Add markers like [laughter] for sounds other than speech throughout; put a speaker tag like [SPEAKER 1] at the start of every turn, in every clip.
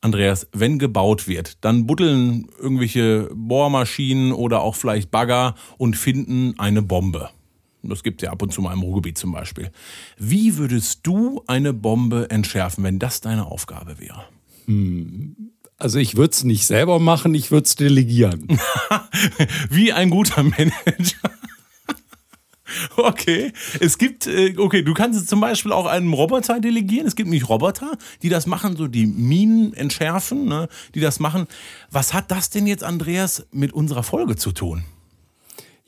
[SPEAKER 1] Andreas, wenn gebaut wird, dann buddeln irgendwelche Bohrmaschinen oder auch vielleicht Bagger und finden eine Bombe. Das gibt es ja ab und zu mal im Ruhrgebiet zum Beispiel. Wie würdest du eine Bombe entschärfen, wenn das deine Aufgabe wäre?
[SPEAKER 2] Also ich würde es nicht selber machen, ich würde es delegieren. [laughs]
[SPEAKER 1] Wie ein guter Manager. [laughs] Okay, es gibt, äh, okay, du kannst es zum Beispiel auch einem Roboter delegieren. Es gibt nämlich Roboter, die das machen, so die Minen entschärfen, ne, die das machen. Was hat das denn jetzt, Andreas, mit unserer Folge zu tun?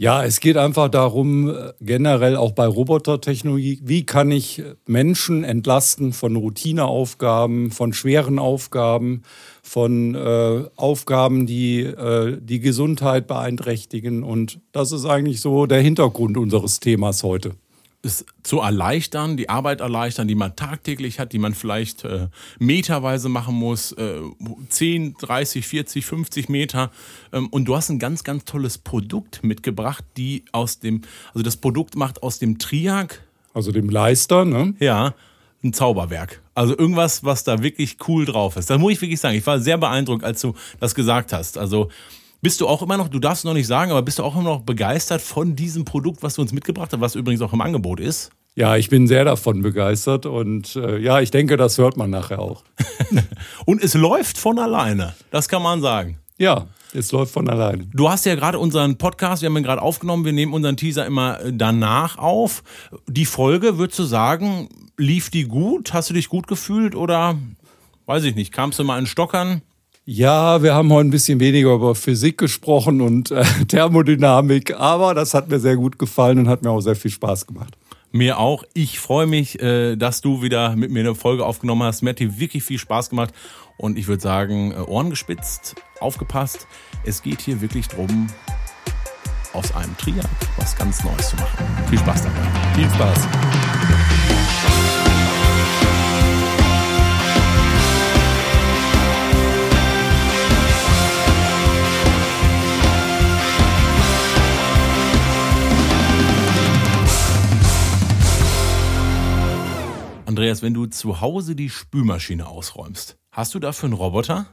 [SPEAKER 2] Ja, es geht einfach darum, äh, generell auch bei Robotertechnologie, wie kann ich Menschen entlasten von Routineaufgaben, von schweren Aufgaben, von äh, Aufgaben, die äh, die Gesundheit beeinträchtigen. Und das ist eigentlich so der Hintergrund unseres Themas heute
[SPEAKER 1] es zu erleichtern, die Arbeit erleichtern, die man tagtäglich hat, die man vielleicht äh, meterweise machen muss, äh, 10, 30, 40, 50 Meter. Ähm, und du hast ein ganz, ganz tolles Produkt mitgebracht, die aus dem, also das Produkt macht aus dem Triag.
[SPEAKER 2] Also dem Leister, ne?
[SPEAKER 1] Ja, ein Zauberwerk. Also irgendwas, was da wirklich cool drauf ist. Das muss ich wirklich sagen. Ich war sehr beeindruckt, als du das gesagt hast. Also bist du auch immer noch, du darfst es noch nicht sagen, aber bist du auch immer noch begeistert von diesem Produkt, was du uns mitgebracht hast, was übrigens auch im Angebot ist?
[SPEAKER 2] Ja, ich bin sehr davon begeistert und äh, ja, ich denke, das hört man nachher auch. [laughs]
[SPEAKER 1] und es läuft von alleine, das kann man sagen.
[SPEAKER 2] Ja, es läuft von alleine.
[SPEAKER 1] Du hast ja gerade unseren Podcast, wir haben ihn gerade aufgenommen, wir nehmen unseren Teaser immer äh, danach auf. Die Folge, würdest du sagen, lief die gut? Hast du dich gut gefühlt oder weiß ich nicht, kamst du mal in Stockern?
[SPEAKER 2] Ja, wir haben heute ein bisschen weniger über Physik gesprochen und äh, [laughs] Thermodynamik, aber das hat mir sehr gut gefallen und hat mir auch sehr viel Spaß gemacht.
[SPEAKER 1] Mir auch. Ich freue mich, äh, dass du wieder mit mir eine Folge aufgenommen hast. Mir hat dir wirklich viel Spaß gemacht und ich würde sagen, äh, Ohren gespitzt, aufgepasst. Es geht hier wirklich drum, aus einem Triad was ganz Neues zu machen. Viel Spaß dabei.
[SPEAKER 2] Viel Spaß.
[SPEAKER 1] Andreas, wenn du zu Hause die Spülmaschine ausräumst, hast du dafür einen Roboter?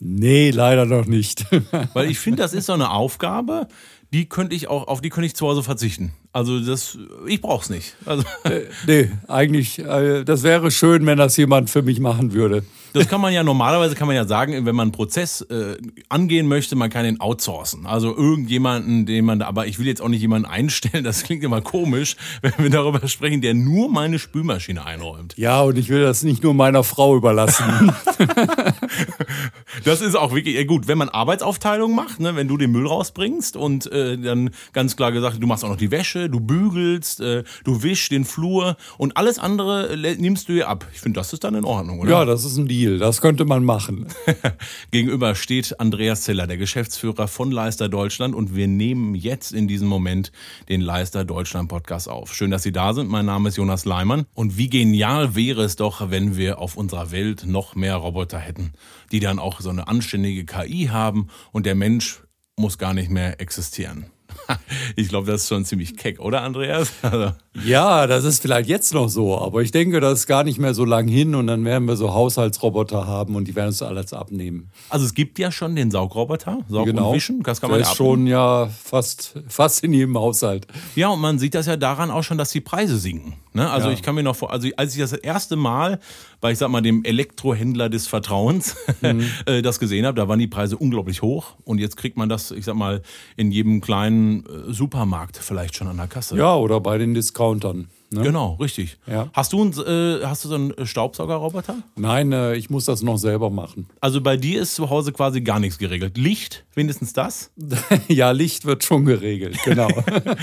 [SPEAKER 2] Nee, leider noch nicht.
[SPEAKER 1] Weil ich finde, das ist so eine Aufgabe, die könnte ich auch, auf die könnte ich zu Hause verzichten. Also das, ich brauch's nicht. Also.
[SPEAKER 2] Äh, nee, eigentlich, äh, das wäre schön, wenn das jemand für mich machen würde.
[SPEAKER 1] Das kann man ja normalerweise kann man ja sagen, wenn man einen Prozess äh, angehen möchte, man kann den outsourcen. Also irgendjemanden, den man, aber ich will jetzt auch nicht jemanden einstellen, das klingt immer komisch, wenn wir darüber sprechen, der nur meine Spülmaschine einräumt.
[SPEAKER 2] Ja, und ich will das nicht nur meiner Frau überlassen. [laughs]
[SPEAKER 1] das ist auch wirklich gut, wenn man Arbeitsaufteilung macht, ne, wenn du den Müll rausbringst und äh, dann ganz klar gesagt, du machst auch noch die Wäsche, du bügelst, äh, du wischst den Flur und alles andere äh, nimmst du dir ab. Ich finde, das ist dann in Ordnung, oder?
[SPEAKER 2] Ja, das ist ein Deal. Das könnte man machen. [laughs]
[SPEAKER 1] Gegenüber steht Andreas Zeller, der Geschäftsführer von Leister Deutschland und wir nehmen jetzt in diesem Moment den Leister Deutschland Podcast auf. Schön, dass Sie da sind. Mein Name ist Jonas Leimann und wie genial wäre es doch, wenn wir auf unserer Welt noch mehr Roboter hätten, die dann auch so eine anständige KI haben und der Mensch muss gar nicht mehr existieren. [laughs] Ich glaube, das ist schon ziemlich keck, oder Andreas? [laughs]
[SPEAKER 2] Also. Ja, das ist vielleicht jetzt noch so, aber ich denke, das ist gar nicht mehr so lang hin und dann werden wir so Haushaltsroboter haben und die werden uns alles abnehmen.
[SPEAKER 1] Also es gibt ja schon den Saugroboter, Saug
[SPEAKER 2] genau.
[SPEAKER 1] und Wischen,
[SPEAKER 2] das kann man das ist schon ja fast, fast in jedem Haushalt.
[SPEAKER 1] Ja, und man sieht das ja daran auch schon, dass die Preise sinken. Ne? Also ja. ich kann mir noch vor, also als ich das erste Mal bei, ich sag mal, dem Elektrohändler des Vertrauens mhm. [laughs] Äh, das gesehen habe, da waren die Preise unglaublich hoch und jetzt kriegt man das, ich sag mal, in jedem kleinen äh, Supermarkt vielleicht schon an der Kasse.
[SPEAKER 2] Ja, oder bei den Discountern.
[SPEAKER 1] Ne? Genau, richtig. Ja. Hast, du äh, hast du so einen Staubsaugerroboter?
[SPEAKER 2] Nein, äh, ich muss das noch selber machen.
[SPEAKER 1] Also bei dir ist zu Hause quasi gar nichts geregelt. Licht, wenigstens das? [laughs]
[SPEAKER 2] ja, Licht wird schon geregelt, genau.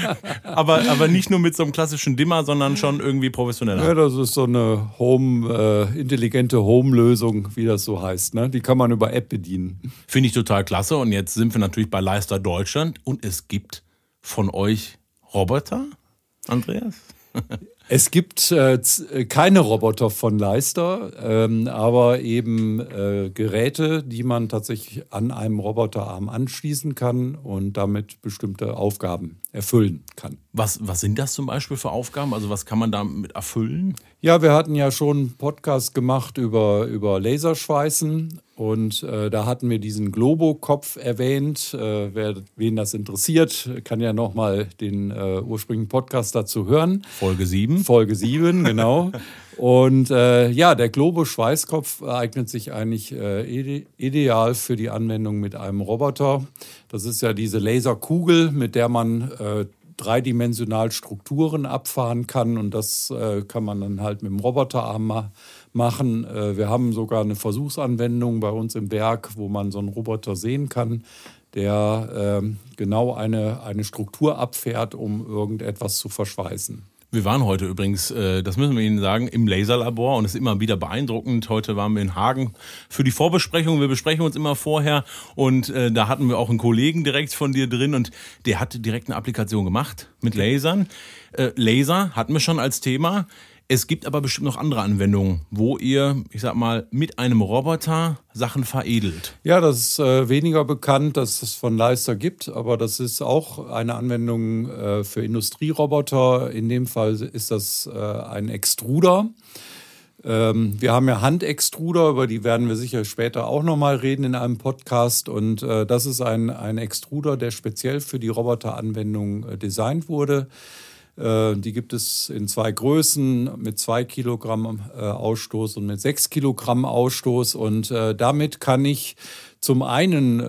[SPEAKER 2] [laughs]
[SPEAKER 1] aber, aber nicht nur mit so einem klassischen Dimmer, sondern schon irgendwie professioneller.
[SPEAKER 2] Ja, das ist so eine Home, äh, intelligente Home-Lösung, wie das so heißt. Ne? Die kann man über App bedienen.
[SPEAKER 1] Finde ich total klasse. Und jetzt sind wir natürlich bei Leister Deutschland und es gibt von euch Roboter, Andreas? [laughs]
[SPEAKER 2] Es gibt äh, äh, keine Roboter von Leister, ähm, aber eben äh, Geräte, die man tatsächlich an einem Roboterarm anschließen kann und damit bestimmte Aufgaben erfüllen kann.
[SPEAKER 1] Was, was sind das zum Beispiel für Aufgaben? Also was kann man damit erfüllen?
[SPEAKER 2] Ja, wir hatten ja schon einen Podcast gemacht über, über Laserschweißen und äh, da hatten wir diesen Globo-Kopf erwähnt. Äh, wer, wen das interessiert, kann ja nochmal den äh, ursprünglichen Podcast dazu hören.
[SPEAKER 1] Folge 7.
[SPEAKER 2] Folge 7, [laughs] genau. Und äh, ja, der Globo-Schweißkopf eignet sich eigentlich äh, ide ideal für die Anwendung mit einem Roboter. Das ist ja diese Laserkugel, mit der man äh, dreidimensional Strukturen abfahren kann und das kann man dann halt mit dem Roboterarm ma machen. Äh, wir haben sogar eine Versuchsanwendung bei uns im Berg, wo man so einen Roboter sehen kann, der äh, genau eine, eine Struktur abfährt, um irgendetwas zu verschweißen.
[SPEAKER 1] Wir waren heute übrigens, äh, das müssen wir Ihnen sagen, im Laserlabor und es ist immer wieder beeindruckend. Heute waren wir in Hagen für die Vorbesprechung. Wir besprechen uns immer vorher und äh, da hatten wir auch einen Kollegen direkt von dir drin und der hat direkt eine Applikation gemacht mit Lasern. Laser hatten wir schon als Thema. Es gibt aber bestimmt noch andere Anwendungen, wo ihr, ich sag mal, mit einem Roboter Sachen veredelt.
[SPEAKER 2] Ja, das ist äh, weniger bekannt, dass es von Leister gibt, aber das ist auch eine Anwendung äh, für Industrieroboter. In dem Fall ist das äh, ein Extruder. Ähm, wir haben ja Handextruder, über die werden wir sicher später auch nochmal reden in einem Podcast. Und äh, das ist ein, ein Extruder, der speziell für die Roboteranwendung äh, designt wurde. Äh, die gibt es in zwei Größen mit zwei Kilogramm äh, Ausstoß und mit sechs Kilogramm Ausstoß. Und äh, damit kann ich zum einen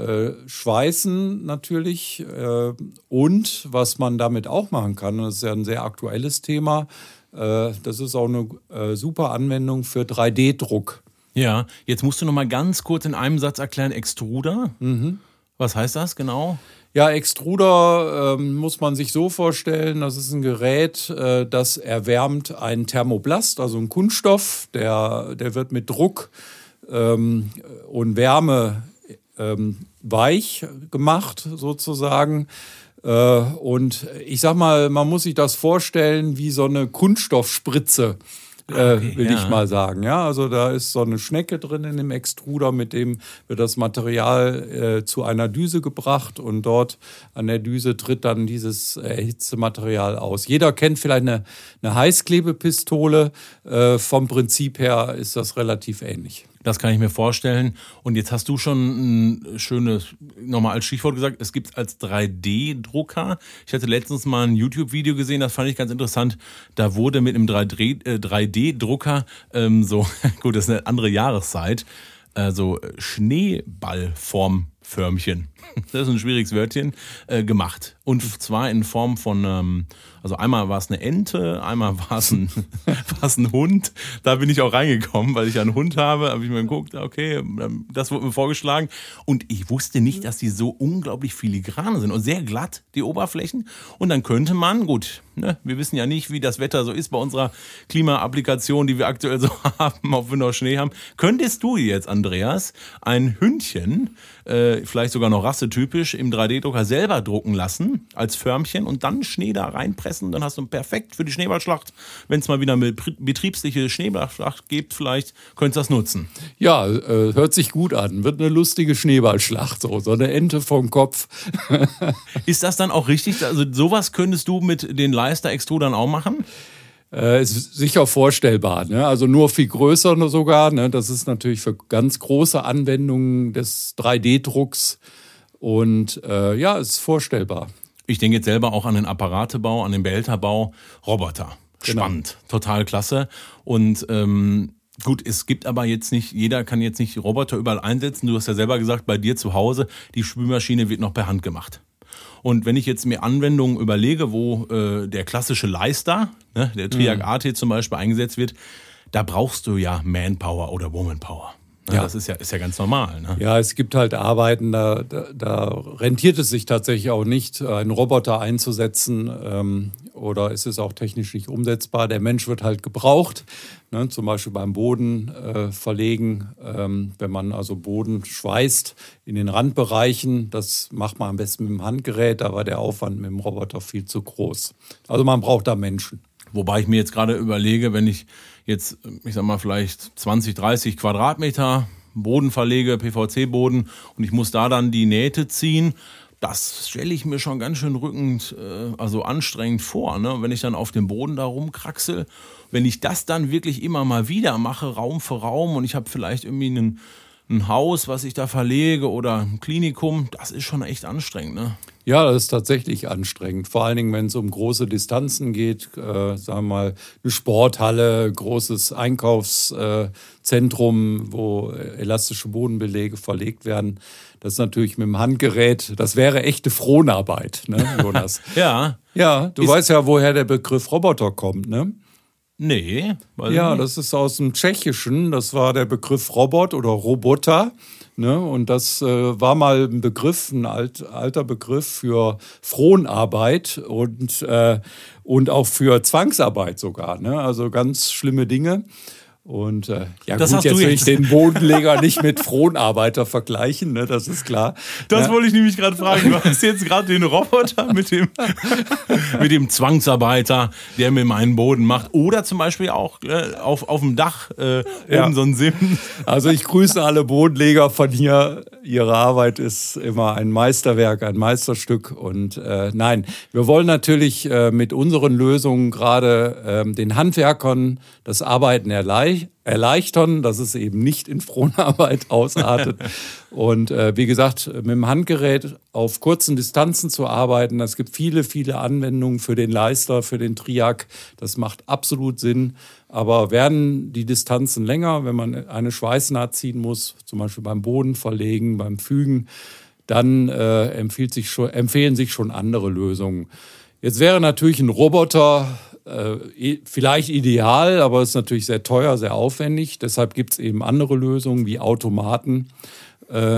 [SPEAKER 2] schweißen natürlich und was man damit auch machen kann, das ist ja ein sehr aktuelles Thema, das ist auch eine super Anwendung für 3D-Druck.
[SPEAKER 1] Ja, jetzt musst du noch mal ganz kurz in einem Satz erklären, Extruder. Mhm. Was heißt das genau?
[SPEAKER 2] Ja, Extruder ähm, muss man sich so vorstellen, das ist ein Gerät, äh, das erwärmt einen Thermoplast, also einen Kunststoff, der, der wird mit Druck ähm, und Wärme ähm, weich gemacht sozusagen. Äh, und ich sag mal, man muss sich das vorstellen wie so eine Kunststoffspritze. Äh, okay, will ja. ich mal sagen. Ja, also da ist so eine Schnecke drin in dem Extruder, mit dem wird das Material äh, zu einer Düse gebracht und dort an der Düse tritt dann dieses erhitzte Material aus. Jeder kennt vielleicht eine, eine Heißklebepistole. Äh, vom Prinzip her ist das relativ ähnlich.
[SPEAKER 1] Das kann ich mir vorstellen. Und jetzt hast du schon ein schönes, nochmal als Stichwort gesagt, es gibt als 3D-Drucker. Ich hatte letztens mal ein YouTube-Video gesehen, das fand ich ganz interessant. Da wurde mit einem 3D-Drucker ähm, so, [laughs] gut, das ist eine andere Jahreszeit, äh, so Schneeballformförmchen, [laughs] das ist ein schwieriges Wörtchen, äh, gemacht. Und zwar in Form von ähm, also einmal war es eine Ente, einmal [laughs] war es ein, [laughs] ein Hund. Da bin ich auch reingekommen, weil ich einen Hund habe. Habe ich mir geguckt, okay, ähm, das wurde mir vorgeschlagen. Und ich wusste nicht, dass die so unglaublich filigrane sind und sehr glatt, die Oberflächen. Und dann könnte man, gut, ne, wir wissen ja nicht, wie das Wetter so ist bei unserer Klimaapplikation, die wir aktuell so haben, ob wir noch Schnee haben. Könntest du jetzt, Andreas, ein Hündchen, äh, vielleicht sogar noch rassetypisch, im 3D-Drucker selber drucken lassen als Förmchen und dann Schnee da reinpressen? essen. Dann hast du perfekt für die Schneeballschlacht. Wenn es mal wieder eine betriebsliche Schneeballschlacht gibt, vielleicht könntest du das nutzen.
[SPEAKER 2] Ja, äh, hört sich gut an. Wird eine lustige Schneeballschlacht. So, so eine Ente vom Kopf. [laughs]
[SPEAKER 1] Ist das dann auch richtig? Also sowas könntest du mit den Leister-Extrudern auch machen?
[SPEAKER 2] Äh, ist sicher vorstellbar. Ne? Also nur viel größer sogar. Ne? Das ist natürlich für ganz große Anwendungen des 3D-Drucks. Und äh, ja, ist vorstellbar.
[SPEAKER 1] Ich denke jetzt selber auch an den Apparatebau, an den Behälterbau, Roboter. Genau. Spannend, genau. total klasse. Und ähm, Gut, es gibt aber jetzt nicht, jeder kann jetzt nicht Roboter überall einsetzen. Du hast ja selber gesagt, bei dir zu Hause, die Spülmaschine wird noch per Hand gemacht. Und wenn ich jetzt mir Anwendungen überlege, wo äh, der klassische Leister, ne, der Triac mhm. AT zum Beispiel eingesetzt wird, da brauchst du ja Manpower oder Womanpower. Ja, das ist ja, ist ja ganz normal. Ne?
[SPEAKER 2] Ja, es gibt halt Arbeiten, da, da, da, rentiert es sich tatsächlich auch nicht, einen Roboter einzusetzen ähm, oder ist es auch technisch nicht umsetzbar. Der Mensch wird halt gebraucht, ne? zum Beispiel beim Boden äh, verlegen, ähm, wenn man also Boden schweißt in den Randbereichen. Das macht man am besten mit dem Handgerät, da war der Aufwand mit dem Roboter viel zu groß. Also man braucht da Menschen.
[SPEAKER 1] Wobei ich mir jetzt gerade überlege, wenn ich jetzt, ich sag mal, vielleicht 20, 30 Quadratmeter Boden verlege, PVC-Boden, und ich muss da dann die Nähte ziehen, das stelle ich mir schon ganz schön rückend, äh, also anstrengend vor, ne? wenn ich dann auf dem Boden da rumkraxel. Wenn ich das dann wirklich immer mal wieder mache, Raum für Raum, und ich habe vielleicht irgendwie einen ein Haus, was ich da verlege oder ein Klinikum, das ist schon echt anstrengend. Ne?
[SPEAKER 2] Ja, das ist tatsächlich anstrengend. Vor allen Dingen, wenn es um große Distanzen geht, äh, sagen wir mal eine Sporthalle, großes Einkaufszentrum, wo elastische Bodenbelege verlegt werden. Das ist natürlich mit dem Handgerät, das wäre echte Fronarbeit, ne, Jonas? [laughs]
[SPEAKER 1] ja.
[SPEAKER 2] Ja, du ist weißt ja, woher der Begriff Roboter kommt, ne?
[SPEAKER 1] Nee.
[SPEAKER 2] Ja, nicht. das ist aus dem Tschechischen. Das war der Begriff Robot oder Roboter. Ne? Und das äh, war mal ein Begriff, ein alt, alter Begriff für Fronarbeit und, äh, und auch für Zwangsarbeit sogar. Ne? Also ganz schlimme Dinge. Und äh, ja, das gut, jetzt will ich den Bodenleger nicht mit Fronarbeiter vergleichen, ne, das ist klar.
[SPEAKER 1] Das
[SPEAKER 2] ja.
[SPEAKER 1] wollte ich nämlich gerade fragen. Du hast jetzt gerade den Roboter mit dem, [laughs] mit dem Zwangsarbeiter, der mir meinen Boden macht. Oder zum Beispiel auch äh, auf, auf dem Dach äh, ja. so ein Sim.
[SPEAKER 2] Also ich grüße alle Bodenleger von hier. Ihre Arbeit ist immer ein Meisterwerk, ein Meisterstück. Und äh, nein, wir wollen natürlich äh, mit unseren Lösungen gerade äh, den Handwerkern das Arbeiten erleichtern erleichtern, dass es eben nicht in Fronarbeit [laughs] ausartet. Und äh, wie gesagt, mit dem Handgerät auf kurzen Distanzen zu arbeiten, es gibt viele, viele Anwendungen für den Leister, für den Triac. Das macht absolut Sinn. Aber werden die Distanzen länger, wenn man eine Schweißnaht ziehen muss, zum Beispiel beim Boden verlegen, beim Fügen, dann äh, sich schon, empfehlen sich schon andere Lösungen. Jetzt wäre natürlich ein Roboter äh, vielleicht ideal, aber ist natürlich sehr teuer, sehr aufwendig. Deshalb gibt es eben andere Lösungen wie Automaten,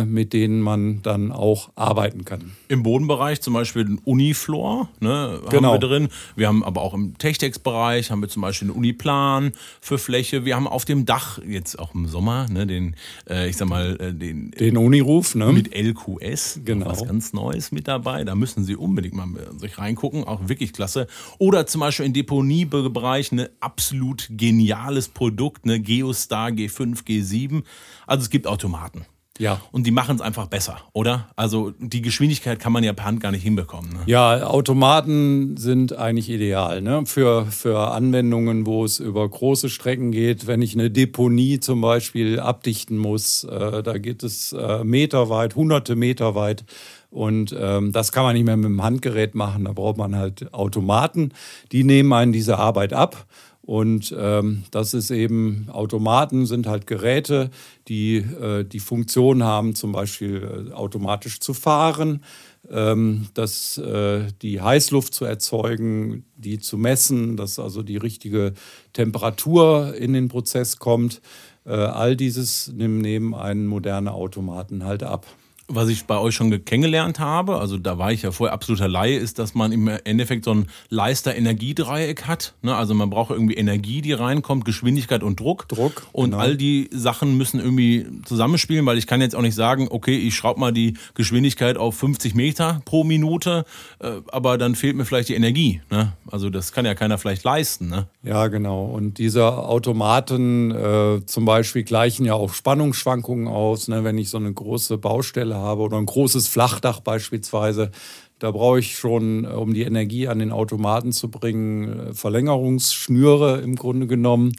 [SPEAKER 2] mit denen man dann auch arbeiten kann.
[SPEAKER 1] Im Bodenbereich zum Beispiel den Unifloor ne, genau. haben wir drin. Wir haben aber auch im Techtex-Bereich haben wir zum Beispiel einen Uniplan für Fläche. Wir haben auf dem Dach jetzt auch im Sommer ne, den, äh, ich sag mal, äh, den,
[SPEAKER 2] den Uniruf ne?
[SPEAKER 1] mit LQS. Genau. Was ganz Neues mit dabei. Da müssen Sie unbedingt mal sich reingucken. Auch wirklich klasse. Oder zum Beispiel im Deponiebereich ein ne, absolut geniales Produkt, ne Geostar G5, G7. Also es gibt Automaten. Ja. Und die machen es einfach besser, oder? Also die Geschwindigkeit kann man ja per Hand gar nicht hinbekommen. Ne?
[SPEAKER 2] Ja, Automaten sind eigentlich ideal ne? für, für Anwendungen, wo es über große Strecken geht. Wenn ich eine Deponie zum Beispiel abdichten muss, äh, da geht es äh, meterweit, hunderte Meter weit. Und ähm, das kann man nicht mehr mit dem Handgerät machen. Da braucht man halt Automaten. Die nehmen einen diese Arbeit ab. Und ähm, das ist eben, Automaten sind halt Geräte, die äh, die Funktion haben, zum Beispiel äh, automatisch zu fahren, ähm, dass, äh, die Heißluft zu erzeugen, die zu messen, dass also die richtige Temperatur in den Prozess kommt. Äh, all dieses nehmen einen moderne Automaten halt ab
[SPEAKER 1] was ich bei euch schon kennengelernt habe, also da war ich ja vorher absoluter Laie, ist, dass man im Endeffekt so ein Leister-Energiedreieck hat. Ne? Also man braucht irgendwie Energie, die reinkommt, Geschwindigkeit und Druck.
[SPEAKER 2] Druck.
[SPEAKER 1] Und genau. all die Sachen müssen irgendwie zusammenspielen, weil ich kann jetzt auch nicht sagen, okay, ich schraube mal die Geschwindigkeit auf 50 Meter pro Minute, äh, aber dann fehlt mir vielleicht die Energie. Ne? Also das kann ja keiner vielleicht leisten. Ne?
[SPEAKER 2] Ja, genau. Und diese Automaten äh, zum Beispiel gleichen ja auch Spannungsschwankungen aus. Ne? Wenn ich so eine große Baustelle habe oder ein großes Flachdach beispielsweise, da brauche ich schon, äh, um die Energie an den Automaten zu bringen, äh, Verlängerungsschnüre im Grunde genommen.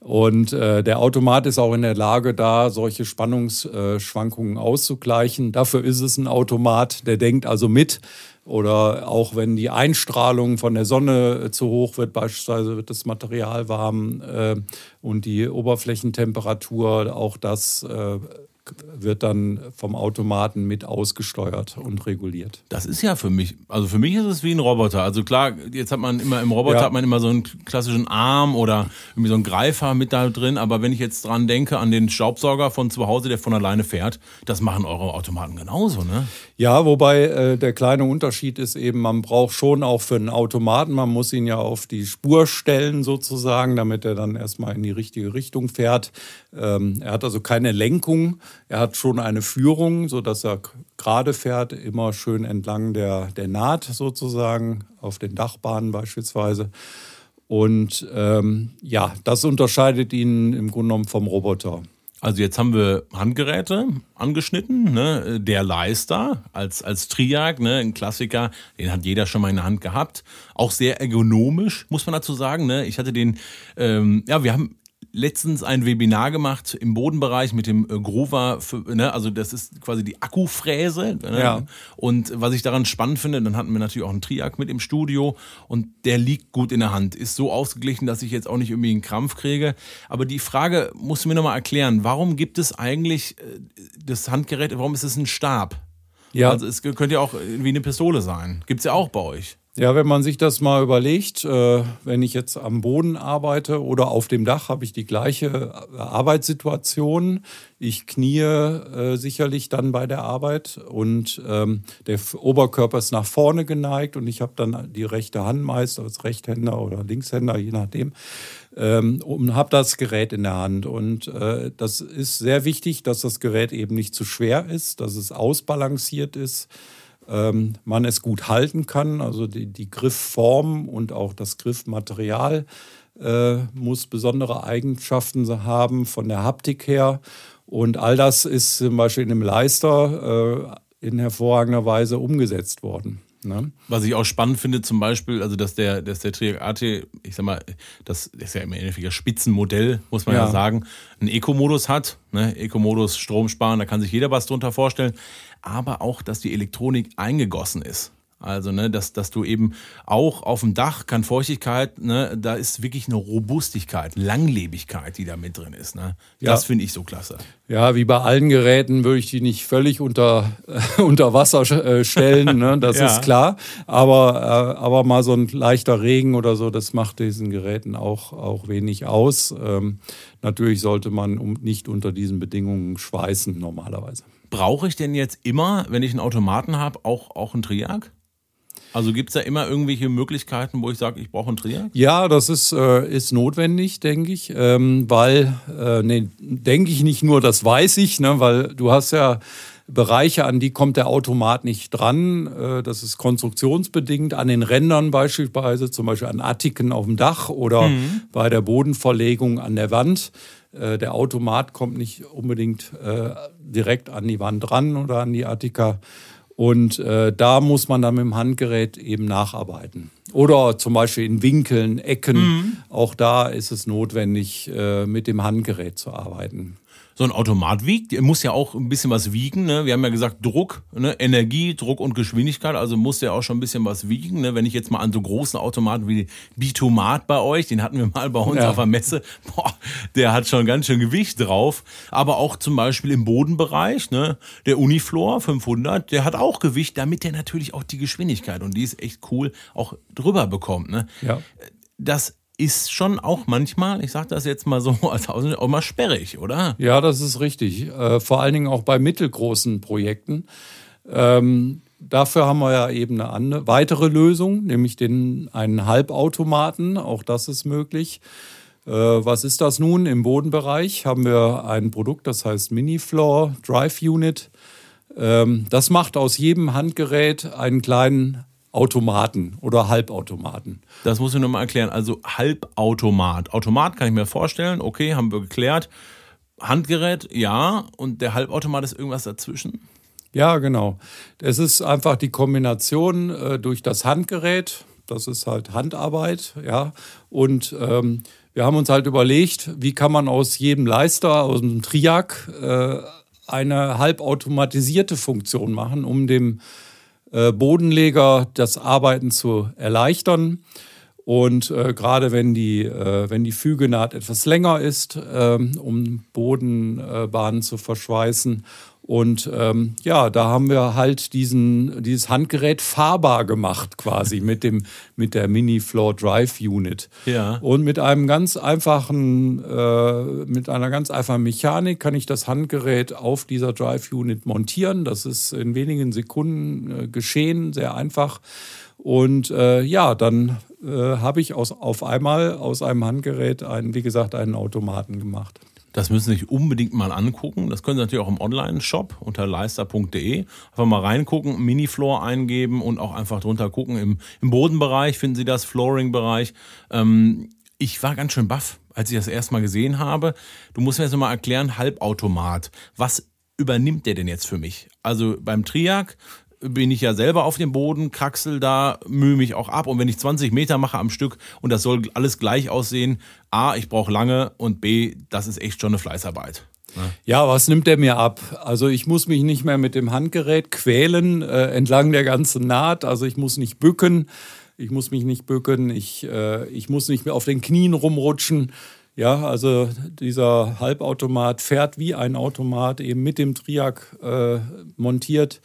[SPEAKER 2] Und äh, der Automat ist auch in der Lage, da solche Spannungsschwankungen äh, auszugleichen. Dafür ist es ein Automat, der denkt also mit. Oder auch wenn die Einstrahlung von der Sonne zu hoch wird, beispielsweise wird das Material warm äh, und die Oberflächentemperatur, auch das äh, wird dann vom Automaten mit ausgesteuert und reguliert.
[SPEAKER 1] Das ist ja für mich, also für mich ist es wie ein Roboter. Also klar, jetzt hat man immer im Roboter ja. hat man immer so einen klassischen Arm oder irgendwie so einen Greifer mit da drin, aber wenn ich jetzt dran denke an den Staubsauger von zu Hause, der von alleine fährt, das machen eure Automaten genauso, ne?
[SPEAKER 2] Ja, wobei äh, der kleine Unterschied ist eben, man braucht schon auch für einen Automaten, man muss ihn ja auf die Spur stellen sozusagen, damit er dann erstmal in die richtige Richtung fährt. Ähm, er hat also keine Lenkung, er hat schon eine Führung, sodass er gerade fährt, immer schön entlang der, der Naht sozusagen, auf den Dachbahnen beispielsweise. Und ähm, ja, das unterscheidet ihn im Grunde genommen vom Roboter.
[SPEAKER 1] Also jetzt haben wir Handgeräte angeschnitten, ne? der Leister als, als Triag, ne? ein Klassiker, den hat jeder schon mal in der Hand gehabt. Auch sehr ergonomisch, muss man dazu sagen. Ne? Ich hatte den, ähm, ja, wir haben letztens ein Webinar gemacht im Bodenbereich mit dem äh, Grover, ne, also das ist quasi die Akkufräse. Ne? Ja. Und was ich daran spannend finde, dann hatten wir natürlich auch einen Triak mit im Studio und der liegt gut in der Hand, ist so ausgeglichen, dass ich jetzt auch nicht irgendwie einen Krampf kriege. Aber die Frage musst du mir nochmal erklären, warum gibt es eigentlich äh, das Handgerät, warum ist es ein Stab? Ja. Also es könnte ja auch wie eine Pistole sein. Gibt es ja auch bei euch.
[SPEAKER 2] Ja, wenn man sich das mal überlegt, äh, wenn ich jetzt am Boden arbeite oder auf dem Dach, habe ich die gleiche Arbeitssituation. Ich knie äh, sicherlich dann bei der Arbeit und ähm, der Oberkörper ist nach vorne geneigt und ich habe dann die rechte Hand meist als Rechtshänder oder Linkshänder, je nachdem, ähm, und habe das Gerät in der Hand. Und äh, das ist sehr wichtig, dass das Gerät eben nicht zu schwer ist, dass es ausbalanciert ist ähm, man es gut halten kann. Also die, die Griffform und auch das Griffmaterial äh, muss besondere Eigenschaften haben von der Haptik her. Und all das ist zum Beispiel in dem Leister äh, in hervorragender Weise umgesetzt worden.
[SPEAKER 1] Ne? Was ich auch spannend finde, zum Beispiel, also dass der, dass der Triac AT, ich sag mal, das ist ja im Endeffekt ein Spitzenmodell, muss man ja, ja sagen, einen Eco-Modus hat. Ne? Eco-Modus, Strom sparen, da kann sich jeder was drunter vorstellen. Aber auch, dass die Elektronik eingegossen ist. Also, ne, dass, dass du eben auch auf dem Dach kann Feuchtigkeit, ne, da ist wirklich eine Robustigkeit, Langlebigkeit, die da mit drin ist. Ne? Das ja. finde ich so klasse.
[SPEAKER 2] Ja, wie bei allen Geräten würde ich die nicht völlig unter, äh, [laughs] unter Wasser äh, stellen, ne? das [laughs] ja. ist klar. Aber, äh, aber mal so ein leichter Regen oder so, das macht diesen Geräten auch, auch wenig aus. Ähm, natürlich sollte man um, nicht unter diesen Bedingungen schweißen normalerweise.
[SPEAKER 1] Brauche ich denn jetzt immer, wenn ich einen Automaten habe, auch, auch einen Triag? Also gibt es da immer irgendwelche Möglichkeiten, wo ich sage, ich brauche einen Trier?
[SPEAKER 2] Ja, das ist, äh, ist notwendig, denke ich, ähm, weil, äh, nee, denke ich nicht nur, das weiß ich, ne, weil du hast ja Bereiche, an die kommt der Automat nicht dran. Äh, das ist konstruktionsbedingt an den Rändern beispielsweise, zum Beispiel an Attiken auf dem Dach oder mhm. bei der Bodenverlegung an der Wand. Äh, der Automat kommt nicht unbedingt äh, direkt an die Wand dran oder an die Attika. Und äh, da muss man dann mit dem Handgerät eben nacharbeiten. Oder zum Beispiel in Winkeln, Ecken. Mhm. Auch da ist es notwendig, äh, mit dem Handgerät zu arbeiten
[SPEAKER 1] so ein Automat wiegt. Er muss ja auch ein bisschen was wiegen. Ne? Wir haben ja gesagt, Druck, ne? Energie, Druck und Geschwindigkeit. Also muss der auch schon ein bisschen was wiegen. Ne? Wenn ich jetzt mal an so großen Automaten wie Bitomat bei euch, den hatten wir mal bei uns ja. auf der Messe, boah, der hat schon ganz schön Gewicht drauf. Aber auch zum Beispiel im Bodenbereich, ne? der Uniflor 500, der hat auch Gewicht, damit der natürlich auch die Geschwindigkeit, und die ist echt cool, auch drüber bekommt. Ne? Ja. Das ist schon auch manchmal, ich sage das jetzt mal so [laughs] als Ausländer, auch mal sperrig, oder?
[SPEAKER 2] Ja, das ist richtig. Äh, vor allen Dingen auch bei mittelgroßen Projekten. Ähm, dafür haben wir ja eben eine weitere Lösung, nämlich den, einen Halbautomaten. Auch das ist möglich. Äh, was ist das nun? Im Bodenbereich haben wir ein Produkt, das heißt Mini-Floor Drive Unit. Ähm, das macht aus jedem Handgerät einen kleinen Automaten oder Halbautomaten.
[SPEAKER 1] Das muss ich nochmal erklären. Also Halbautomat. Automat kann ich mir vorstellen, okay, haben wir geklärt. Handgerät, ja. Und der Halbautomat ist irgendwas dazwischen?
[SPEAKER 2] Ja, genau. Es ist einfach die Kombination äh, durch das Handgerät. Das ist halt Handarbeit, ja. Und ähm, wir haben uns halt überlegt, wie kann man aus jedem Leister, aus einem Triak, äh, eine halbautomatisierte Funktion machen, um dem Bodenleger das Arbeiten zu erleichtern. Und äh, gerade wenn die, äh, wenn die Fügenaht etwas länger ist, äh, um Bodenbahnen zu verschweißen und ähm, ja, da haben wir halt diesen, dieses Handgerät fahrbar gemacht, quasi mit, dem, [laughs] mit der Mini Floor Drive Unit. Ja. Und mit einem ganz einfachen, äh, mit einer ganz einfachen Mechanik kann ich das Handgerät auf dieser Drive Unit montieren. Das ist in wenigen Sekunden äh, geschehen, sehr einfach. Und äh, ja, dann äh, habe ich aus, auf einmal aus einem Handgerät einen, wie gesagt, einen Automaten gemacht.
[SPEAKER 1] Das müssen Sie sich unbedingt mal angucken. Das können Sie natürlich auch im Online-Shop unter leister.de. Einfach mal reingucken, Minifloor eingeben und auch einfach drunter gucken. Im, im Bodenbereich finden Sie das, Flooring-Bereich. Ähm, ich war ganz schön baff, als ich das erstmal gesehen habe. Du musst mir jetzt mal erklären, Halbautomat. Was übernimmt der denn jetzt für mich? Also beim Triac bin ich ja selber auf dem Boden, kraxel da, mühe mich auch ab. Und wenn ich 20 Meter mache am Stück und das soll alles gleich aussehen, A, ich brauche lange und B, das ist echt schon eine Fleißarbeit.
[SPEAKER 2] Ne? Ja, was nimmt der mir ab? Also ich muss mich nicht mehr mit dem Handgerät quälen äh, entlang der ganzen Naht. Also ich muss nicht bücken, ich muss mich nicht bücken, ich, äh, ich muss nicht mehr auf den Knien rumrutschen. Ja, also dieser Halbautomat fährt wie ein Automat eben mit dem Triac äh, montiert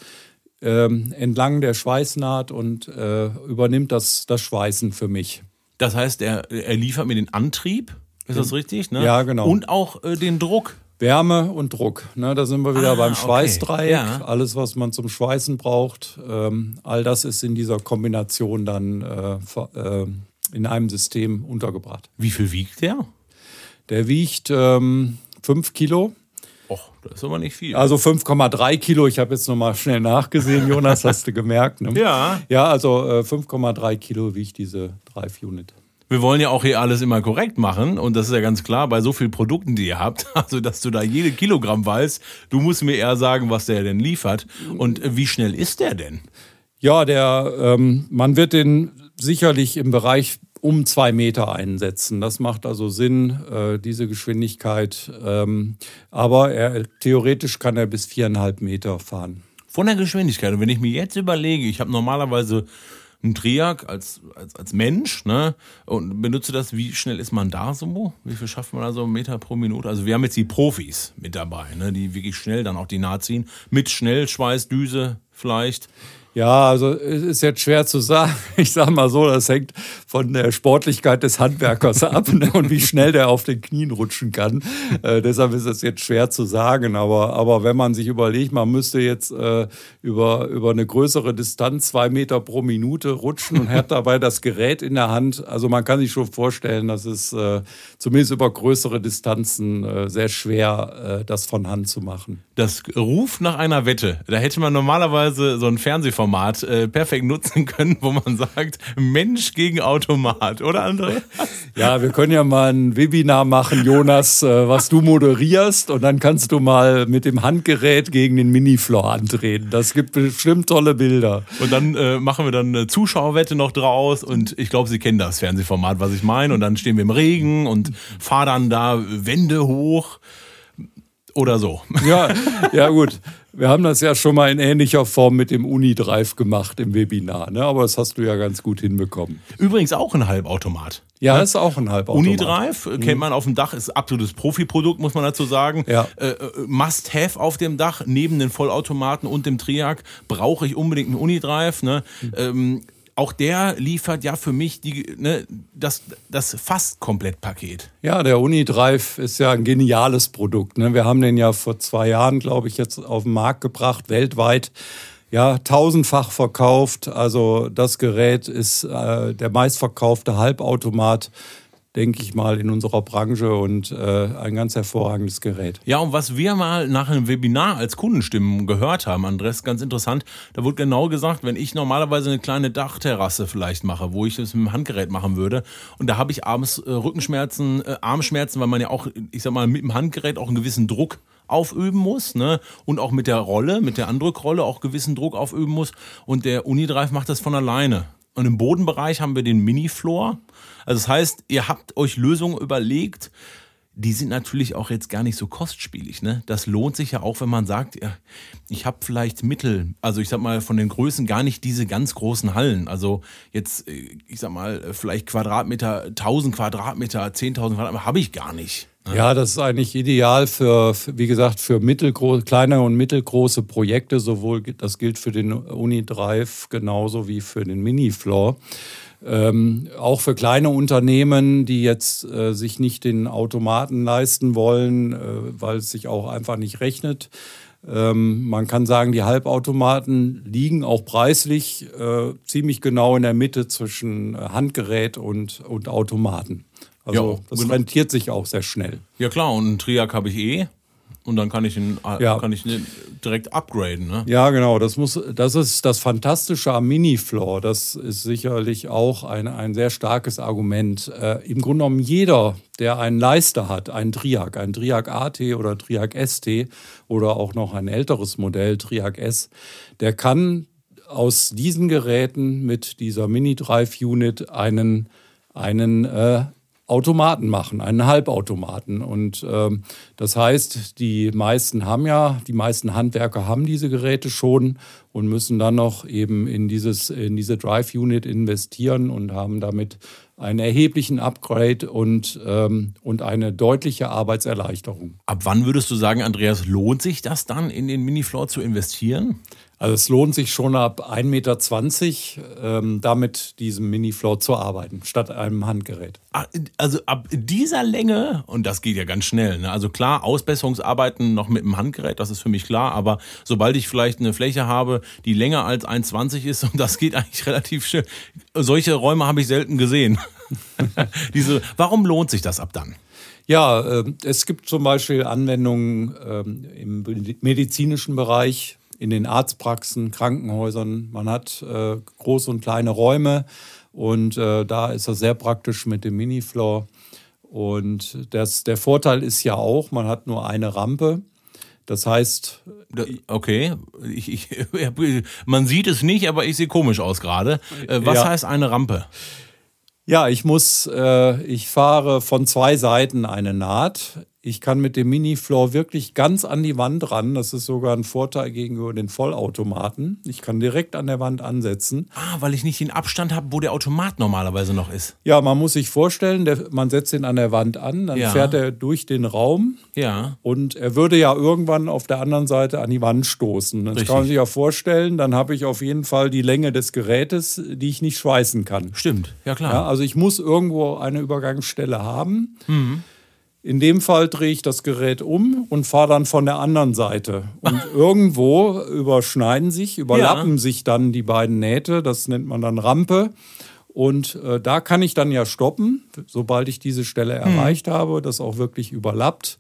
[SPEAKER 2] ähm, entlang der Schweißnaht und äh, übernimmt das, das Schweißen für mich.
[SPEAKER 1] Das heißt, er, er liefert mir den Antrieb, ist das richtig? Ne?
[SPEAKER 2] Ja, genau.
[SPEAKER 1] Und auch äh, den Druck.
[SPEAKER 2] Wärme und Druck. Ne, da sind wir wieder ah, beim Schweißdreieck. Okay. Ja. Alles, was man zum Schweißen braucht, ähm, all das ist in dieser Kombination dann äh, äh, in einem System untergebracht.
[SPEAKER 1] Wie viel wiegt der?
[SPEAKER 2] Der wiegt ähm, 5 Kilo.
[SPEAKER 1] Och, das ist aber nicht viel.
[SPEAKER 2] Also 5,3 Kilo. Ich habe jetzt nochmal schnell nachgesehen, Jonas, hast du gemerkt. Ne?
[SPEAKER 1] Ja.
[SPEAKER 2] Ja, also äh, 5,3 Kilo wiegt diese Drive Unit.
[SPEAKER 1] Wir wollen ja auch hier alles immer korrekt machen und das ist ja ganz klar bei so vielen Produkten, die ihr habt, [laughs] also dass du da jede Kilogramm weißt. Du musst mir eher sagen, was der denn liefert und äh, wie schnell ist der denn?
[SPEAKER 2] Ja, der, ähm, man wird den sicherlich im Bereich um zwei Meter einsetzen. Das macht also Sinn, äh, diese Geschwindigkeit. Ähm, aber er, theoretisch kann er bis viereinhalb Meter fahren.
[SPEAKER 1] Von der Geschwindigkeit. Und wenn ich mir jetzt überlege, ich habe normalerweise einen Triac als, als, als Mensch ne, und benutze das, wie schnell ist man da so? Wie viel schafft man da so Meter pro Minute? Also wir haben jetzt die Profis mit dabei, ne, die wirklich schnell dann auch die Naht ziehen. Mit Schnellschweißdüse vielleicht.
[SPEAKER 2] Ja, also es ist jetzt schwer zu sagen. [laughs] Ich sage mal so, das hängt von der Sportlichkeit des Handwerkers ab ne, und wie schnell der auf den Knien rutschen kann. Äh, deshalb ist es jetzt schwer zu sagen. Aber, aber wenn man sich überlegt, man müsste jetzt äh, über, über eine größere Distanz zwei Meter pro Minute rutschen und hat dabei das Gerät in der Hand. Also man kann sich schon vorstellen, dass es äh, zumindest über größere Distanzen äh, sehr schwer, äh, das von Hand zu machen.
[SPEAKER 1] Das ruft nach einer Wette. Da hätte man normalerweise so ein Fernsehformat Format äh, perfekt nutzen können, wo man sagt, Mensch gegen Automat, oder André?
[SPEAKER 2] Ja, wir können ja mal ein Webinar machen, Jonas, äh, was du moderierst und dann kannst du mal mit dem Handgerät gegen den Minifloor antreten. Das gibt bestimmt tolle Bilder.
[SPEAKER 1] Und dann äh, machen wir dann eine Zuschauerwette noch draus und ich glaube, Sie kennen das Fernsehformat, was ich meine. Und dann stehen wir im Regen und fahren dann da Wände hoch oder so.
[SPEAKER 2] Ja, ja gut. Wir haben das ja schon mal in ähnlicher Form mit dem Unidrive gemacht im Webinar, ne? aber das hast du ja ganz gut hinbekommen.
[SPEAKER 1] Übrigens auch ein Halbautomat.
[SPEAKER 2] Ja, ne? ist auch ein Halbautomat.
[SPEAKER 1] Unidrive mhm. kennt man auf dem Dach, ist absolutes Profiprodukt, muss man dazu sagen.
[SPEAKER 2] Ja.
[SPEAKER 1] Äh, äh, must have auf dem Dach, neben den Vollautomaten und dem Triac brauche ich unbedingt einen Unidrive. Ne? Mhm. Ähm, auch der liefert ja für mich die, ne, das, das fast Komplettpaket.
[SPEAKER 2] Ja, der Unidrive ist ja ein geniales Produkt. Ne? Wir haben den ja vor zwei Jahren, glaube ich, jetzt auf den Markt gebracht, weltweit. Ja, tausendfach verkauft. Also das Gerät ist äh, der meistverkaufte Halbautomat denke ich mal, in unserer Branche und äh, ein ganz hervorragendes Gerät.
[SPEAKER 1] Ja, und was wir mal nach einem Webinar als Kundenstimmen gehört haben, Andres, ganz interessant, da wurde genau gesagt, wenn ich normalerweise eine kleine Dachterrasse vielleicht mache, wo ich es mit dem Handgerät machen würde, und da habe ich abends äh, Rückenschmerzen, äh, Armschmerzen, weil man ja auch, ich sag mal, mit dem Handgerät auch einen gewissen Druck aufüben muss ne? und auch mit der Rolle, mit der Andrückrolle auch gewissen Druck aufüben muss. Und der Unidrive macht das von alleine. Und im Bodenbereich haben wir den Mini-Floor. Also das heißt, ihr habt euch Lösungen überlegt, die sind natürlich auch jetzt gar nicht so kostspielig. Ne? Das lohnt sich ja auch, wenn man sagt, ich habe vielleicht Mittel, also ich sag mal von den Größen gar nicht diese ganz großen Hallen. Also jetzt, äh, ich sag mal, vielleicht Quadratmeter, 1000 Quadratmeter, 10.000 Quadratmeter habe ich gar nicht.
[SPEAKER 2] Ja, das ist eigentlich ideal für, wie gesagt, für mittelgroße, kleine und mittelgroße Projekte. Sowohl das gilt für den Unidrive genauso wie für den Mini-Floor. Ähm, auch für kleine Unternehmen, die jetzt äh, sich nicht den Automaten leisten wollen, äh, weil es sich auch einfach nicht rechnet. Ähm, man kann sagen, die Halbautomaten liegen auch preislich äh, ziemlich genau in der Mitte zwischen äh, Handgerät und, und Automaten. Also
[SPEAKER 1] Ja,
[SPEAKER 2] das
[SPEAKER 1] genau.
[SPEAKER 2] rentiert sich auch sehr schnell.
[SPEAKER 1] Ja klar, und einen Triac habe ich eh. Und dann kann ich ihn, äh,
[SPEAKER 2] Ja.
[SPEAKER 1] kann ich ihn direkt upgraden. Ne?
[SPEAKER 2] Ja, genau. Das, muss, das ist das Fantastische am Mini-Floor. Das ist sicherlich auch ein, ein sehr starkes Argument. Äh, Im Grunde genommen jeder, der einen Leister hat, einen Triac, einen Triac AT oder Triac ST oder auch noch ein älteres Modell, Triac S, der kann aus diesen Geräten mit dieser Mini-Drive-Unit einen, einen äh, Automaten machen, einen Halbautomaten. Und ähm, das heißt, die meisten haben ja, die meisten Handwerker haben diese Geräte schon und müssen dann noch eben in, dieses, in diese Drive-Unit investieren und haben damit einen erheblichen Upgrade und, ähm, und eine deutliche Arbeitserleichterung.
[SPEAKER 1] Ab wann würdest du sagen, Andreas, lohnt sich das dann, in den Minifloor zu investieren?
[SPEAKER 2] Also es lohnt sich schon ab 1,20 Meter ähm, damit diesem Mini-Floor zu arbeiten, statt einem Handgerät.
[SPEAKER 1] Ah, Also ab dieser Länge, und das geht ja ganz schnell, ne? also klar, Ausbesserungsarbeiten noch mit dem Handgerät, das ist für mich klar, aber sobald ich vielleicht eine Fläche habe, die länger als 1,20 ist, [laughs] und das geht eigentlich relativ schnell, solche Räume habe ich selten gesehen. [laughs] Diese, warum lohnt sich das ab dann?
[SPEAKER 2] Ja, äh, es gibt zum Beispiel Anwendungen ähm, im medizinischen Bereich, in den Arztpraxen, Krankenhäusern. Man hat äh, große und kleine Räume und äh, da ist das sehr praktisch mit dem Minifloor. Und das, der Vorteil ist ja auch, man hat nur eine Rampe. Das heißt,
[SPEAKER 1] Okay, ich, ich, [laughs] man sieht es nicht, aber ich sehe komisch aus gerade. Äh, Was
[SPEAKER 2] Ja.
[SPEAKER 1] heißt eine Rampe?
[SPEAKER 2] Ja, ich muss, äh, ich fahre von zwei Seiten eine Naht. Ich kann mit dem Mini-Floor wirklich ganz an die Wand ran. Das ist sogar ein Vorteil gegenüber den Vollautomaten. Ich kann direkt an der Wand ansetzen.
[SPEAKER 1] Ah, weil ich nicht den Abstand habe, wo der Automat normalerweise noch ist.
[SPEAKER 2] Ja, man muss sich vorstellen, der, man setzt ihn an der Wand an, dann
[SPEAKER 1] Ja.
[SPEAKER 2] fährt er durch den Raum
[SPEAKER 1] Ja.
[SPEAKER 2] und er würde ja irgendwann auf der anderen Seite an die Wand stoßen. Das
[SPEAKER 1] Richtig.
[SPEAKER 2] kann man sich ja vorstellen. Dann habe ich auf jeden Fall die Länge des Gerätes, die ich nicht schweißen kann.
[SPEAKER 1] Stimmt, ja klar.
[SPEAKER 2] Ja, also ich muss irgendwo eine Übergangsstelle haben. In dem Fall drehe ich das Gerät um und fahre dann von der anderen Seite. Und [laughs] irgendwo überschneiden sich, überlappen sich dann die beiden Nähte. Das nennt man dann Rampe. Und äh, da kann ich dann ja stoppen, sobald ich diese Stelle erreicht habe, das auch wirklich überlappt.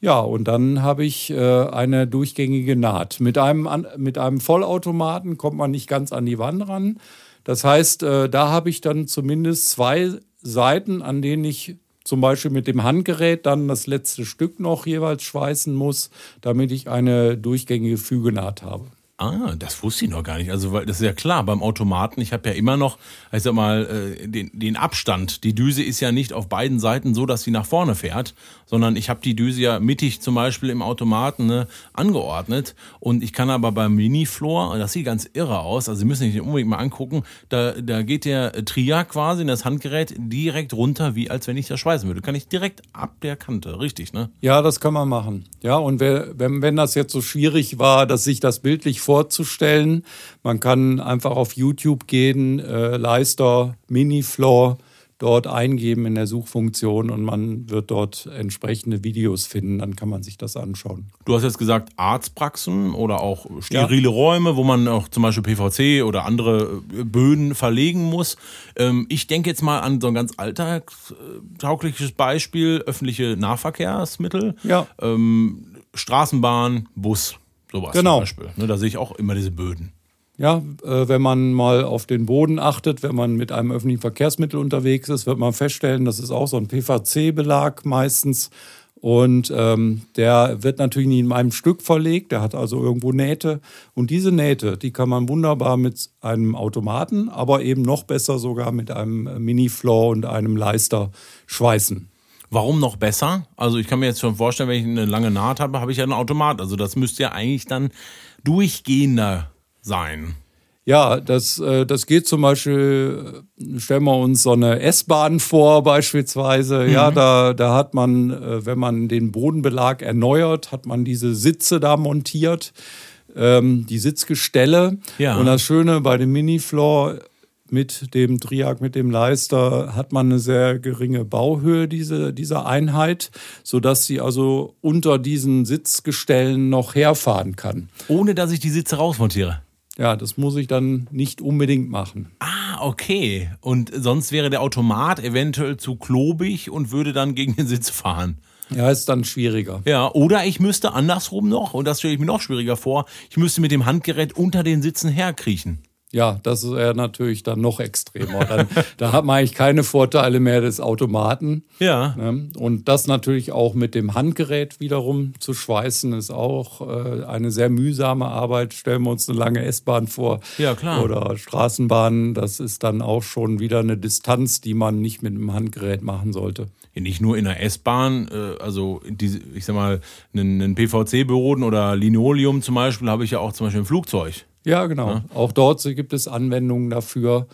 [SPEAKER 2] Ja, und dann habe ich äh, eine durchgängige Naht. Mit einem, an, mit einem Vollautomaten kommt man nicht ganz an die Wand ran. Das heißt, äh, da habe ich dann zumindest zwei Seiten, an denen ich zum Beispiel mit dem Handgerät dann das letzte Stück noch jeweils schweißen muss, damit ich eine durchgängige Fügenaht habe.
[SPEAKER 1] Ah, das wusste ich noch gar nicht. Also, weil das ist ja klar, beim Automaten, ich habe ja immer noch, ich sag mal, äh, den, den Abstand. Die Düse ist ja nicht auf beiden Seiten so, dass sie nach vorne fährt, sondern ich habe die Düse ja mittig zum Beispiel im Automaten ne, angeordnet. Und ich kann aber beim Minifloor, das sieht ganz irre aus, also Sie müssen sich den unbedingt mal angucken, da, da geht der Triac quasi in das Handgerät direkt runter, wie als wenn ich das schweißen würde. Kann ich direkt ab der Kante, richtig, ne?
[SPEAKER 2] Ja, das kann man machen. Ja, und wenn, wenn das jetzt so schwierig war, dass sich das bildlich vorzustellen, man kann einfach auf YouTube gehen, äh, Leister Minifloor dort eingeben in der Suchfunktion und man wird dort entsprechende Videos finden, dann kann man sich das anschauen.
[SPEAKER 1] Du hast jetzt gesagt Arztpraxen oder auch sterile Räume, wo man auch zum Beispiel PVC oder andere äh, Böden verlegen muss. Ähm, ich denke jetzt mal an so ein ganz alltagstaugliches Beispiel, öffentliche Nahverkehrsmittel.
[SPEAKER 2] Ja.
[SPEAKER 1] Ähm, Straßenbahn, Bus, sowas
[SPEAKER 2] Genau.
[SPEAKER 1] zum Beispiel. Ne, da sehe ich auch immer diese Böden.
[SPEAKER 2] Ja, äh, wenn man mal auf den Boden achtet, wenn man mit einem öffentlichen Verkehrsmittel unterwegs ist, wird man feststellen, das ist auch so ein PVC-Belag meistens. Und ähm, der wird natürlich nicht in einem Stück verlegt, der hat also irgendwo Nähte. Und diese Nähte, die kann man wunderbar mit einem Automaten, aber eben noch besser sogar mit einem Mini-Floor und einem Leister schweißen.
[SPEAKER 1] Warum noch besser? Also ich kann mir jetzt schon vorstellen, wenn ich eine lange Naht habe, habe ich ja einen Automat. Also das müsste ja eigentlich dann durchgehender sein.
[SPEAKER 2] Ja, das, äh, das geht zum Beispiel, äh, stellen wir uns so eine S-Bahn vor beispielsweise. Ja, da, da hat man, äh, wenn man den Bodenbelag erneuert, hat man diese Sitze da montiert, ähm, die Sitzgestelle.
[SPEAKER 1] Ja.
[SPEAKER 2] Und das Schöne bei dem Minifloor mit dem Triac, mit dem Leister, hat man eine sehr geringe Bauhöhe diese, dieser Einheit, sodass sie also unter diesen Sitzgestellen noch herfahren kann.
[SPEAKER 1] Ohne dass ich die Sitze rausmontiere.
[SPEAKER 2] Ja, das muss ich dann nicht unbedingt machen.
[SPEAKER 1] Ah, Ah, okay. Und sonst wäre der Automat eventuell zu klobig und würde dann gegen den Sitz fahren.
[SPEAKER 2] Ja, ist dann schwieriger.
[SPEAKER 1] Ja, oder ich müsste andersrum noch, und das stelle ich mir noch schwieriger vor, ich müsste mit dem Handgerät unter den Sitzen herkriechen.
[SPEAKER 2] Ja, das ist ja natürlich dann noch extremer. Dann, da hat man eigentlich keine Vorteile mehr des Automaten.
[SPEAKER 1] Ja.
[SPEAKER 2] Ne? Und das natürlich auch mit dem Handgerät wiederum zu schweißen, ist auch äh, eine sehr mühsame Arbeit. Stellen wir uns eine lange S-Bahn vor.
[SPEAKER 1] Ja, klar.
[SPEAKER 2] Oder Straßenbahn. Das ist dann auch schon wieder eine Distanz, die man nicht mit einem Handgerät machen sollte.
[SPEAKER 1] Ja, nicht nur in der S-Bahn, äh, also ich sag mal, einen, einen PVC-Boden oder Linoleum zum Beispiel habe ich ja auch zum Beispiel im Flugzeug.
[SPEAKER 2] Ja, genau. Ja. Auch dort gibt es Anwendungen dafür.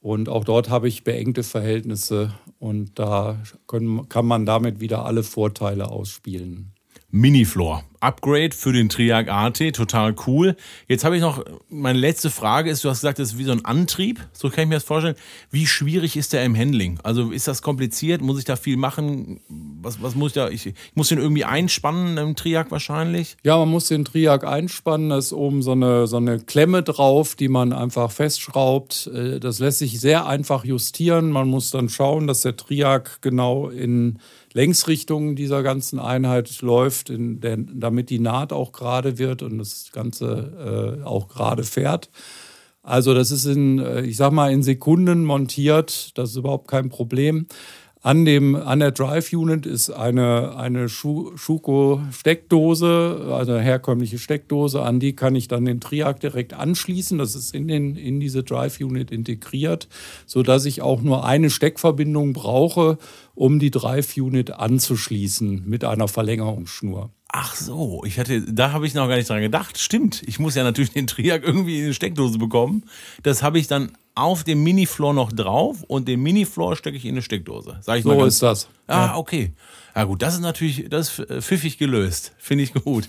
[SPEAKER 2] Und auch dort habe ich beengte Verhältnisse und da können, kann man damit wieder alle Vorteile ausspielen.
[SPEAKER 1] Minifloor. Upgrade für den Triac AT, total cool. Jetzt habe ich noch, meine letzte Frage ist, du hast gesagt, das ist wie so ein Antrieb, so kann ich mir das vorstellen. Wie schwierig ist der im Handling? Also ist das kompliziert? Muss ich da viel machen? Was, was muss ich da, ich, ich muss den irgendwie einspannen im Triac wahrscheinlich?
[SPEAKER 2] Ja, man muss den Triac einspannen, da ist oben so eine, so eine Klemme drauf, die man einfach festschraubt. Äh, das lässt sich sehr einfach justieren. Man muss dann schauen, dass der Triac genau in Längsrichtung dieser ganzen Einheit läuft, der, damit die Naht auch gerade wird und das Ganze äh, auch gerade fährt. Also das ist in, äh, ich sag mal, in Sekunden montiert, das ist überhaupt kein Problem. An, dem, an der Drive Unit ist eine, eine Schuko-Steckdose, also eine herkömmliche Steckdose. An die kann ich dann den Triac direkt anschließen. Das ist in, den, in diese Drive Unit integriert, sodass ich auch nur eine Steckverbindung brauche, um die Drive Unit anzuschließen mit einer Verlängerungsschnur.
[SPEAKER 1] Ach so, ich hatte, da habe ich noch gar nicht dran gedacht. Stimmt, ich muss ja natürlich den Triac irgendwie in eine Steckdose bekommen. Das habe ich dann auf dem Minifloor noch drauf und den Minifloor stecke ich in eine Steckdose. Sag ich
[SPEAKER 2] so
[SPEAKER 1] mal
[SPEAKER 2] ist das.
[SPEAKER 1] Ah, okay. Ja gut, das ist natürlich, das ist pfiffig gelöst. Finde ich gut.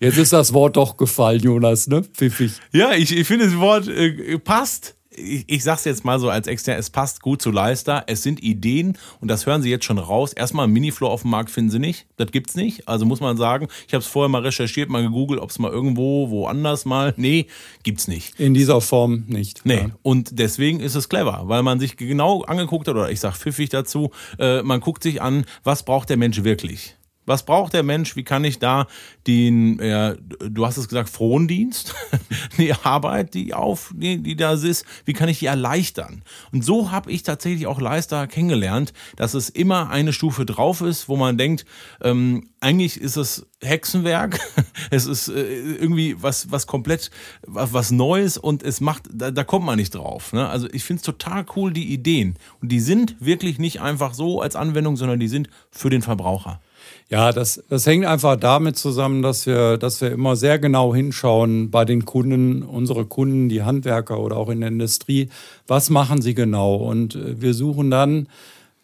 [SPEAKER 2] Jetzt ist das Wort doch gefallen, Jonas, ne? Pfiffig.
[SPEAKER 1] Ja, ich, ich finde das Wort äh, passt ich, ich sage es jetzt mal so als extern, es passt gut zu Leister. Es sind Ideen und das hören Sie jetzt schon raus. Erstmal Minifloor auf dem Markt finden Sie nicht. Das gibt's nicht. Also muss man sagen, ich habe es vorher mal recherchiert, mal gegoogelt, ob es mal irgendwo woanders mal. Nee, gibt's nicht.
[SPEAKER 2] In dieser Form nicht.
[SPEAKER 1] Nee. Ja. Und deswegen ist es clever, weil man sich genau angeguckt hat, oder ich sage pfiffig dazu, äh, man guckt sich an, was braucht der Mensch wirklich. Was braucht der Mensch? Wie kann ich da den, äh, du hast es gesagt, Frondienst, [laughs] die Arbeit, die auf, die, die da ist, wie kann ich die erleichtern? Und so habe ich tatsächlich auch Leister kennengelernt, dass es immer eine Stufe drauf ist, wo man denkt, ähm, eigentlich ist es Hexenwerk, [laughs] es ist äh, irgendwie was, was komplett, was, was Neues und es macht, da, da kommt man nicht drauf. Ne? Also ich finde es total cool, die Ideen. Und die sind wirklich nicht einfach so als Anwendung, sondern die sind für den Verbraucher.
[SPEAKER 2] Ja, das, das hängt einfach damit zusammen, dass wir, dass wir immer sehr genau hinschauen bei den Kunden, unsere Kunden, die Handwerker oder auch in der Industrie, was machen sie genau? Und äh, wir suchen dann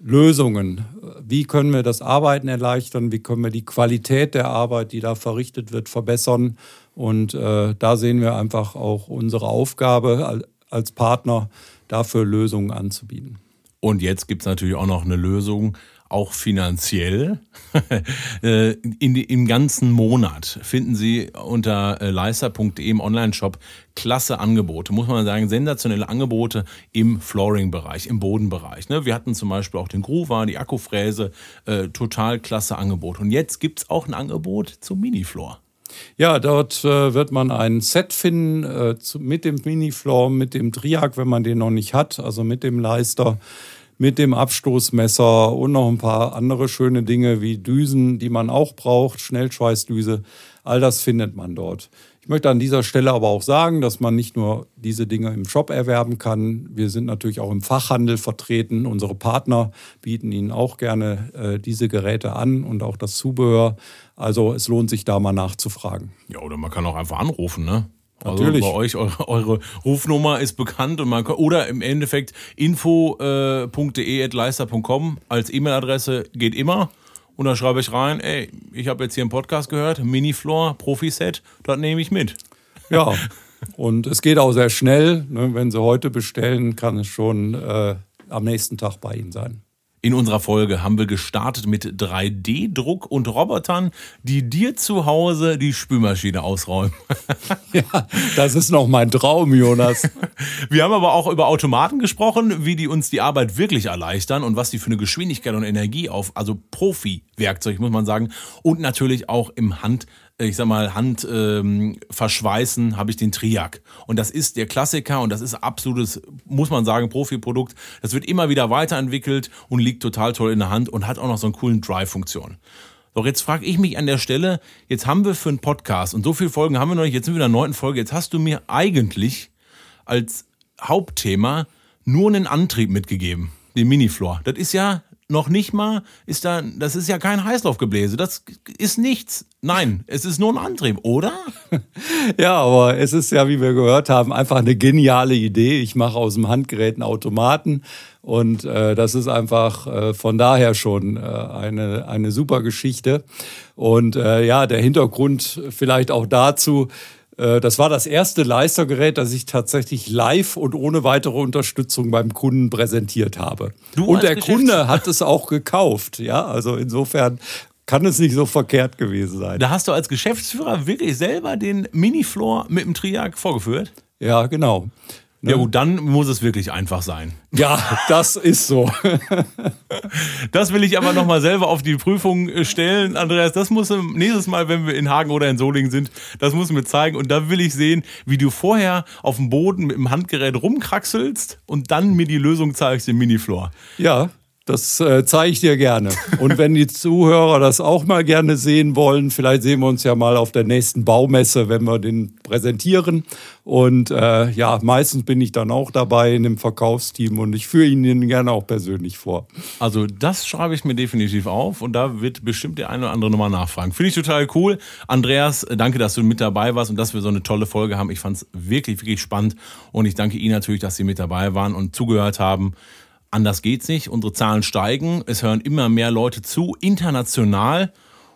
[SPEAKER 2] Lösungen. Wie können wir das Arbeiten erleichtern? Wie können wir die Qualität der Arbeit, die da verrichtet wird, verbessern? Und äh, da sehen wir einfach auch unsere Aufgabe als Partner, dafür Lösungen anzubieten.
[SPEAKER 1] Und jetzt gibt es natürlich auch noch eine Lösung, auch finanziell. [laughs] Äh, in Im ganzen Monat finden Sie unter äh, leister.de im Online-Shop klasse Angebote, muss man sagen, sensationelle Angebote im Flooring-Bereich, im Bodenbereich. Ne? Wir hatten zum Beispiel auch den Groover, die Akkufräse, äh, total klasse Angebot. Und jetzt gibt es auch ein Angebot zum Minifloor.
[SPEAKER 2] Ja, dort äh, wird man ein Set finden äh, zu, mit dem Minifloor, mit dem Triac, wenn man den noch nicht hat, also mit dem Leister mit dem Abstoßmesser und noch ein paar andere schöne Dinge wie Düsen, die man auch braucht, Schnellschweißdüse. All das findet man dort. Ich möchte an dieser Stelle aber auch sagen, dass man nicht nur diese Dinge im Shop erwerben kann. Wir sind natürlich auch im Fachhandel vertreten. Unsere Partner bieten Ihnen auch gerne äh, diese Geräte an und auch das Zubehör. Also es lohnt sich da mal nachzufragen.
[SPEAKER 1] Ja, oder man kann auch einfach anrufen, ne?
[SPEAKER 2] Also Natürlich.
[SPEAKER 1] bei euch, eure, eure, Rufnummer ist bekannt und man kann, oder im Endeffekt info.de.leister.com äh, als E-Mail-Adresse geht immer. Und da schreibe ich rein, ey, ich habe jetzt hier einen Podcast gehört, Minifloor, Profi-Set, das nehme ich mit.
[SPEAKER 2] Ja, [laughs] und es geht auch sehr schnell. Ne? Wenn Sie heute bestellen, kann es schon äh, am nächsten Tag bei Ihnen sein.
[SPEAKER 1] In unserer Folge haben wir gestartet mit 3D-Druck und Robotern, die dir zu Hause die Spülmaschine ausräumen. [laughs]
[SPEAKER 2] ja, das ist noch mein Traum, Jonas. [laughs]
[SPEAKER 1] Wir haben aber auch über Automaten gesprochen, wie die uns die Arbeit wirklich erleichtern und was die für eine Geschwindigkeit und Energie auf, also Profi-Werkzeug, muss man sagen, und natürlich auch im Hand ich sag mal, Hand ähm, verschweißen, habe ich den Triac. Und das ist der Klassiker und das ist absolutes, muss man sagen, Profi-Produkt. Das wird immer wieder weiterentwickelt und liegt total toll in der Hand und hat auch noch so einen coolen Drive-Funktion. Doch jetzt frage ich mich an der Stelle, jetzt haben wir für einen Podcast und so viele Folgen haben wir noch nicht, jetzt sind wir in der neunten Folge, jetzt hast du mir eigentlich als Hauptthema nur einen Antrieb mitgegeben, den Minifloor. Das ist ja noch nicht mal ist da, das ist ja kein Heißlaufgebläse, das ist nichts. Nein, es ist nur ein Antrieb, oder? [laughs]
[SPEAKER 2] Ja, aber es ist ja, wie wir gehört haben, einfach eine geniale Idee. Ich mache aus dem Handgerät einen Automaten und äh, das ist einfach äh, von daher schon äh, eine, eine super Geschichte. Und äh, ja, der Hintergrund vielleicht auch dazu, das war das erste Leistergerät, das ich tatsächlich live und ohne weitere Unterstützung beim Kunden präsentiert habe. Du und der Kunde hat es auch gekauft. Ja, also insofern kann es nicht so verkehrt gewesen sein.
[SPEAKER 1] Da hast du als Geschäftsführer wirklich selber den Minifloor mit dem Triac vorgeführt?
[SPEAKER 2] Ja, genau.
[SPEAKER 1] Ja gut, dann muss es wirklich einfach sein.
[SPEAKER 2] Ja, das ist so.
[SPEAKER 1] das will ich aber nochmal selber auf die Prüfung äh, stellen. Andreas, das muss nächstes Mal, wenn wir in Hagen oder in Solingen sind, das muss mir zeigen. Und da will ich sehen, wie du vorher auf dem Boden mit dem Handgerät rumkraxelst und dann mir die Lösung zeigst im Minifloor.
[SPEAKER 2] Ja, das äh, zeige ich dir gerne. Und wenn die Zuhörer das auch mal gerne sehen wollen, vielleicht sehen wir uns ja mal auf der nächsten Baumesse, wenn wir den präsentieren. Und äh, ja, meistens bin ich dann auch dabei in dem Verkaufsteam und ich führe ihn gerne auch persönlich vor.
[SPEAKER 1] Also das schreibe ich mir definitiv auf und da wird bestimmt der eine oder andere nochmal nachfragen. Finde ich total cool. Andreas, danke, dass du mit dabei warst und dass wir so eine tolle Folge haben. Ich fand es wirklich, wirklich spannend und ich danke Ihnen natürlich, dass Sie mit dabei waren und zugehört haben. Anders geht's nicht. Unsere Zahlen steigen. Es hören immer mehr Leute zu, international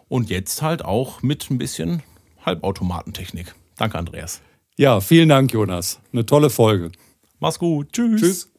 [SPEAKER 1] und jetzt halt auch mit ein bisschen Halbautomatentechnik. Danke, Andreas.
[SPEAKER 2] Ja, vielen Dank, Jonas. Eine tolle Folge.
[SPEAKER 1] Mach's gut. Tschüss. Tschüss.